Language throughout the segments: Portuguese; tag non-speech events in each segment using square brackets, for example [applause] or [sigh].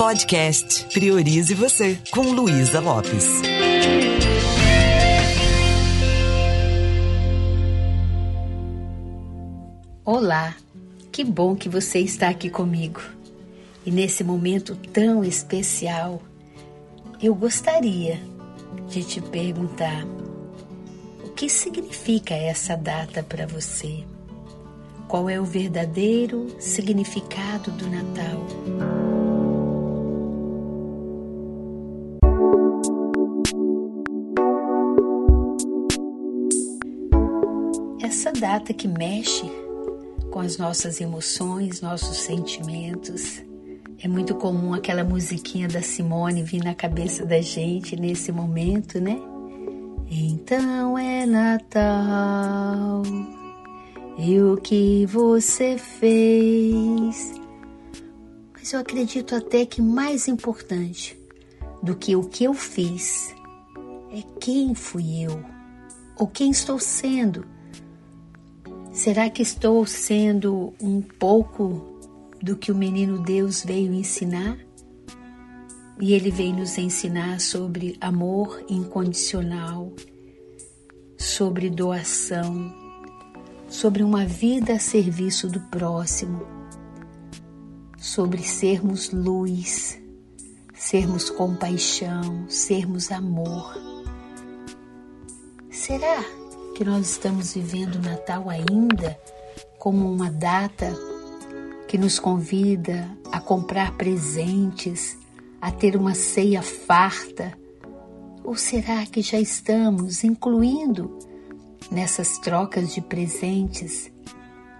Podcast Priorize Você, com Luísa Lopes. Olá, que bom que você está aqui comigo. E nesse momento tão especial, eu gostaria de te perguntar o que significa essa data para você? Qual é o verdadeiro significado do Natal? Data que mexe com as nossas emoções, nossos sentimentos. É muito comum aquela musiquinha da Simone vir na cabeça da gente nesse momento, né? Então é Natal e o que você fez. Mas eu acredito até que mais importante do que o que eu fiz é quem fui eu ou quem estou sendo. Será que estou sendo um pouco do que o menino Deus veio ensinar? E ele veio nos ensinar sobre amor incondicional, sobre doação, sobre uma vida a serviço do próximo, sobre sermos luz, sermos compaixão, sermos amor. Será que nós estamos vivendo o Natal ainda como uma data que nos convida a comprar presentes, a ter uma ceia farta? Ou será que já estamos incluindo nessas trocas de presentes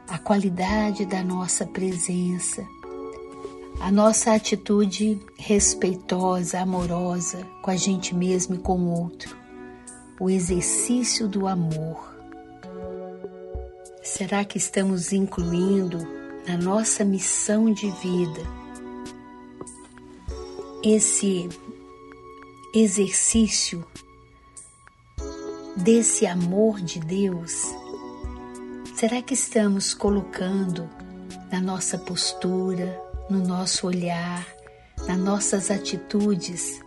a qualidade da nossa presença, a nossa atitude respeitosa, amorosa com a gente mesmo e com o outro? O exercício do amor. Será que estamos incluindo na nossa missão de vida esse exercício desse amor de Deus? Será que estamos colocando na nossa postura, no nosso olhar, nas nossas atitudes,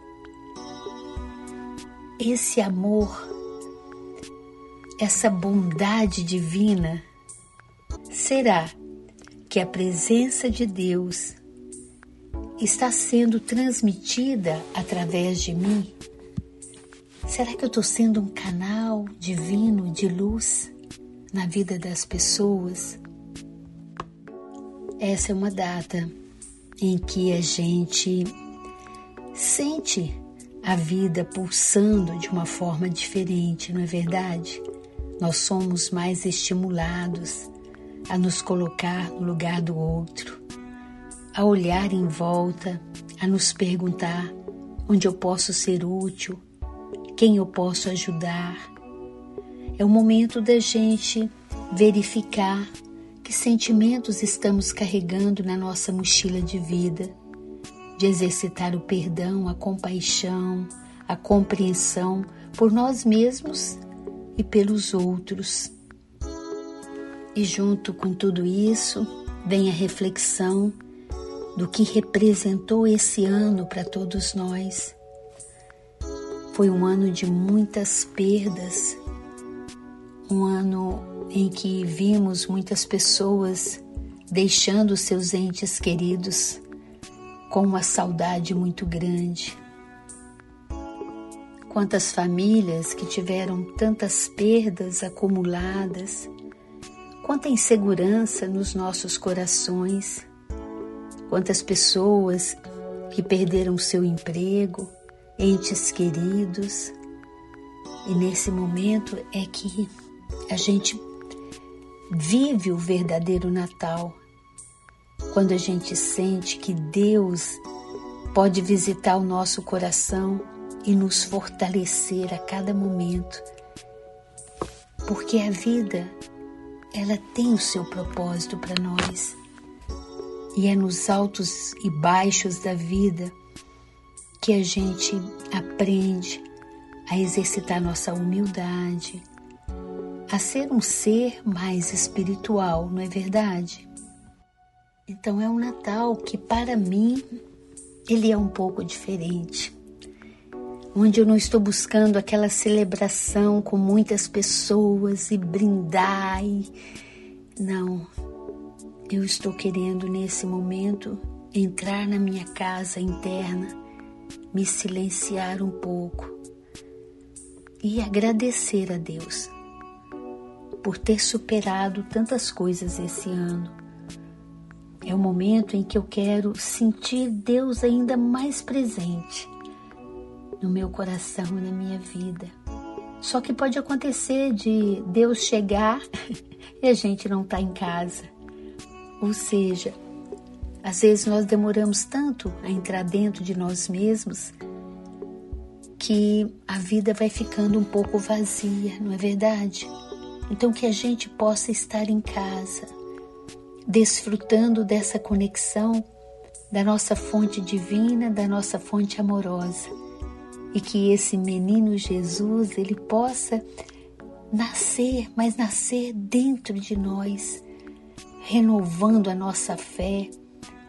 esse amor, essa bondade divina, será que a presença de Deus está sendo transmitida através de mim? Será que eu estou sendo um canal divino de luz na vida das pessoas? Essa é uma data em que a gente sente a vida pulsando de uma forma diferente, não é verdade? Nós somos mais estimulados a nos colocar no lugar do outro, a olhar em volta, a nos perguntar onde eu posso ser útil, quem eu posso ajudar. É o momento da gente verificar que sentimentos estamos carregando na nossa mochila de vida de exercitar o perdão, a compaixão, a compreensão por nós mesmos e pelos outros. E junto com tudo isso, vem a reflexão do que representou esse ano para todos nós. Foi um ano de muitas perdas, um ano em que vimos muitas pessoas deixando seus entes queridos com uma saudade muito grande. Quantas famílias que tiveram tantas perdas acumuladas, quanta insegurança nos nossos corações, quantas pessoas que perderam seu emprego, entes queridos. E nesse momento é que a gente vive o verdadeiro Natal quando a gente sente que Deus pode visitar o nosso coração e nos fortalecer a cada momento. Porque a vida, ela tem o seu propósito para nós. E é nos altos e baixos da vida que a gente aprende a exercitar nossa humildade, a ser um ser mais espiritual, não é verdade? Então é um Natal que para mim ele é um pouco diferente. Onde eu não estou buscando aquela celebração com muitas pessoas e brindar. E... Não, eu estou querendo nesse momento entrar na minha casa interna, me silenciar um pouco e agradecer a Deus por ter superado tantas coisas esse ano. É o momento em que eu quero sentir Deus ainda mais presente no meu coração e na minha vida. Só que pode acontecer de Deus chegar [laughs] e a gente não está em casa. Ou seja, às vezes nós demoramos tanto a entrar dentro de nós mesmos que a vida vai ficando um pouco vazia, não é verdade? Então que a gente possa estar em casa, desfrutando dessa conexão da nossa fonte divina, da nossa fonte amorosa, e que esse menino Jesus ele possa nascer, mas nascer dentro de nós, renovando a nossa fé,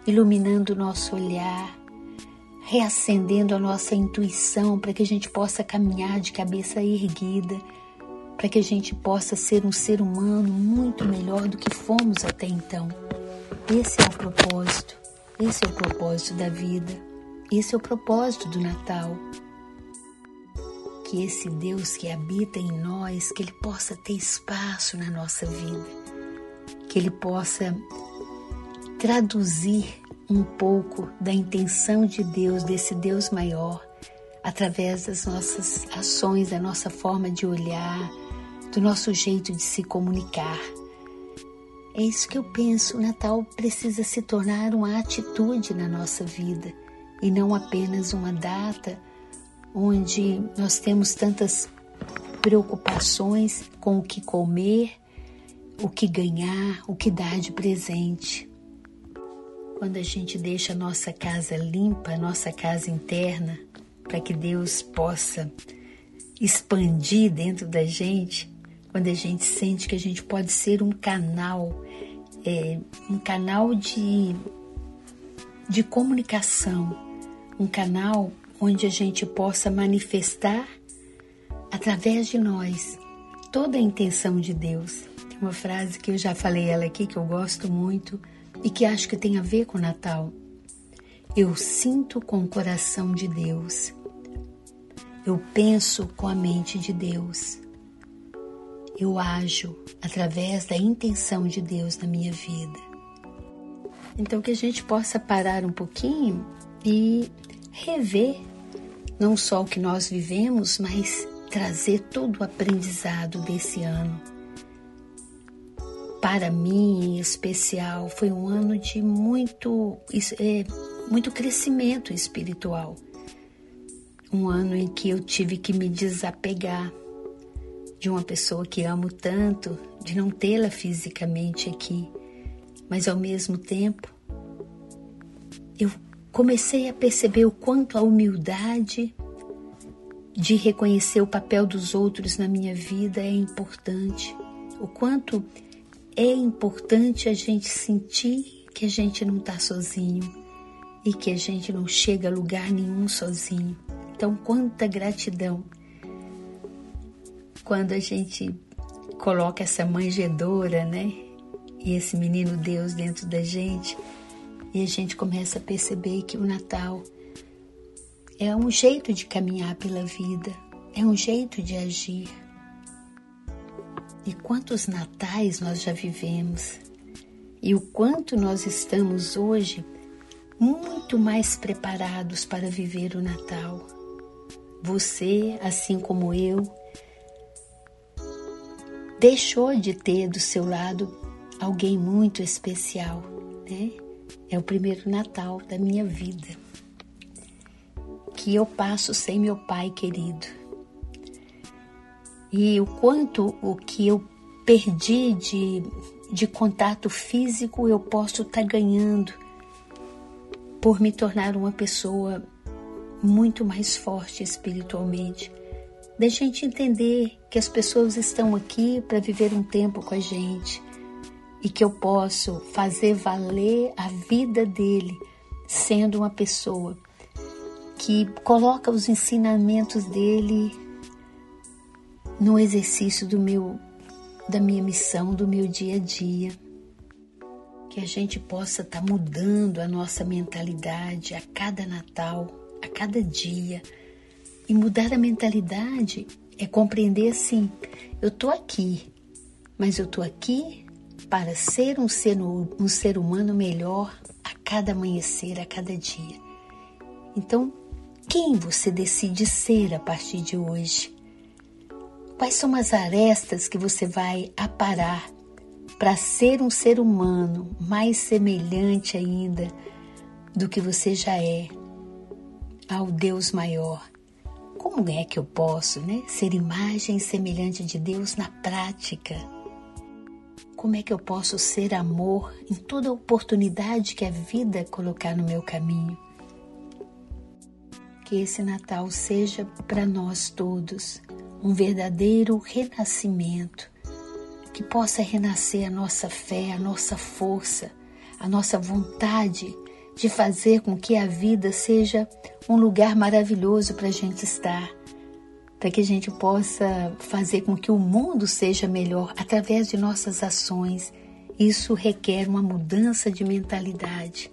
iluminando o nosso olhar, reacendendo a nossa intuição para que a gente possa caminhar de cabeça erguida, para que a gente possa ser um ser humano muito melhor do que fomos até então. Esse é o propósito, esse é o propósito da vida, esse é o propósito do Natal. Que esse Deus que habita em nós, que ele possa ter espaço na nossa vida, que ele possa traduzir um pouco da intenção de Deus, desse Deus maior, através das nossas ações, da nossa forma de olhar, do nosso jeito de se comunicar. É isso que eu penso. O Natal precisa se tornar uma atitude na nossa vida e não apenas uma data onde nós temos tantas preocupações com o que comer, o que ganhar, o que dar de presente. Quando a gente deixa a nossa casa limpa, a nossa casa interna, para que Deus possa expandir dentro da gente, quando a gente sente que a gente pode ser um canal, é, um canal de, de comunicação, um canal onde a gente possa manifestar através de nós toda a intenção de Deus. Tem uma frase que eu já falei ela aqui que eu gosto muito e que acho que tem a ver com o Natal. Eu sinto com o coração de Deus. Eu penso com a mente de Deus. Eu ajo através da intenção de Deus na minha vida. Então que a gente possa parar um pouquinho e rever não só o que nós vivemos, mas trazer todo o aprendizado desse ano para mim em especial foi um ano de muito, é, muito crescimento espiritual. Um ano em que eu tive que me desapegar de uma pessoa que amo tanto, de não tê-la fisicamente aqui, mas ao mesmo tempo eu comecei a perceber o quanto a humildade de reconhecer o papel dos outros na minha vida é importante, o quanto é importante a gente sentir que a gente não está sozinho e que a gente não chega a lugar nenhum sozinho. Então, quanta gratidão quando a gente coloca essa manjedora, né? E esse menino Deus dentro da gente, e a gente começa a perceber que o Natal é um jeito de caminhar pela vida, é um jeito de agir e quantos natais nós já vivemos e o quanto nós estamos hoje muito mais preparados para viver o Natal. Você, assim como eu, deixou de ter do seu lado alguém muito especial, né? É o primeiro Natal da minha vida que eu passo sem meu pai querido e o quanto o que eu perdi de, de contato físico eu posso estar tá ganhando por me tornar uma pessoa muito mais forte espiritualmente. Da gente entender que as pessoas estão aqui para viver um tempo com a gente e que eu posso fazer valer a vida dele sendo uma pessoa que coloca os ensinamentos dele no exercício do meu da minha missão, do meu dia a dia. Que a gente possa estar tá mudando a nossa mentalidade a cada Natal, a cada dia. E mudar a mentalidade é compreender assim: eu estou aqui, mas eu estou aqui para ser um ser, um ser humano melhor a cada amanhecer, a cada dia. Então, quem você decide ser a partir de hoje? Quais são as arestas que você vai aparar para ser um ser humano mais semelhante ainda do que você já é ao Deus maior? Como é que eu posso né, ser imagem semelhante de Deus na prática? Como é que eu posso ser amor em toda oportunidade que a vida colocar no meu caminho? Que esse Natal seja para nós todos um verdadeiro renascimento, que possa renascer a nossa fé, a nossa força, a nossa vontade de fazer com que a vida seja um lugar maravilhoso para a gente estar, para que a gente possa fazer com que o mundo seja melhor através de nossas ações. Isso requer uma mudança de mentalidade.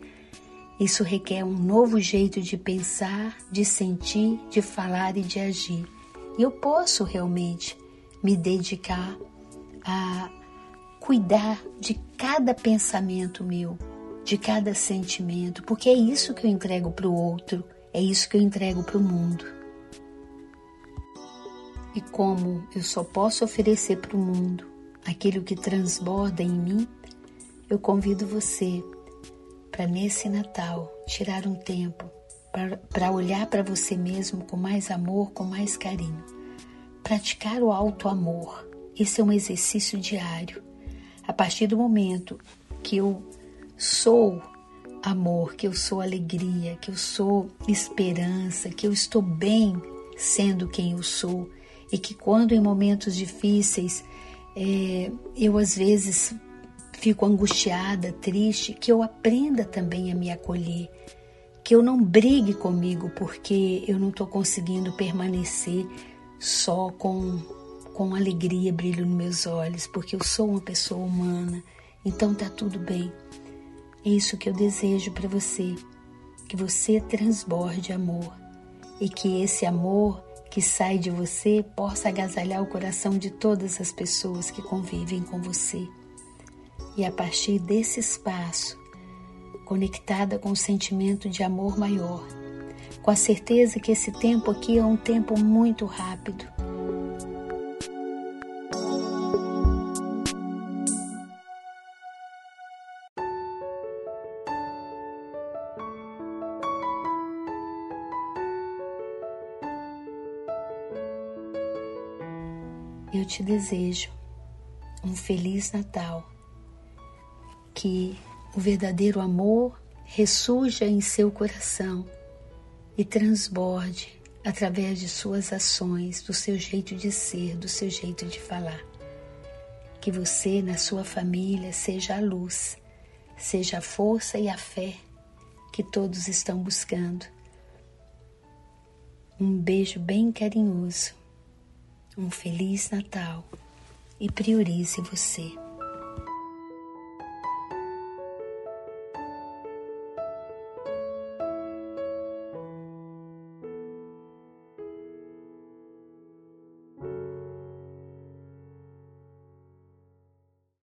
Isso requer um novo jeito de pensar, de sentir, de falar e de agir eu posso realmente me dedicar a cuidar de cada pensamento meu, de cada sentimento, porque é isso que eu entrego para o outro, é isso que eu entrego para o mundo. E como eu só posso oferecer para o mundo aquilo que transborda em mim, eu convido você para nesse Natal tirar um tempo para olhar para você mesmo com mais amor, com mais carinho. Praticar o alto amor. Esse é um exercício diário. A partir do momento que eu sou amor, que eu sou alegria, que eu sou esperança, que eu estou bem sendo quem eu sou. E que quando em momentos difíceis é, eu às vezes fico angustiada, triste, que eu aprenda também a me acolher. Que eu não brigue comigo porque eu não estou conseguindo permanecer só com, com alegria, brilho nos meus olhos, porque eu sou uma pessoa humana, então tá tudo bem. É isso que eu desejo para você, que você transborde amor e que esse amor que sai de você possa agasalhar o coração de todas as pessoas que convivem com você. E a partir desse espaço, conectada com o sentimento de amor maior, com a certeza que esse tempo aqui é um tempo muito rápido. Eu te desejo um feliz Natal, que o verdadeiro amor ressurja em seu coração e transborde através de suas ações, do seu jeito de ser, do seu jeito de falar. Que você, na sua família, seja a luz, seja a força e a fé que todos estão buscando. Um beijo bem carinhoso, um feliz Natal e priorize você.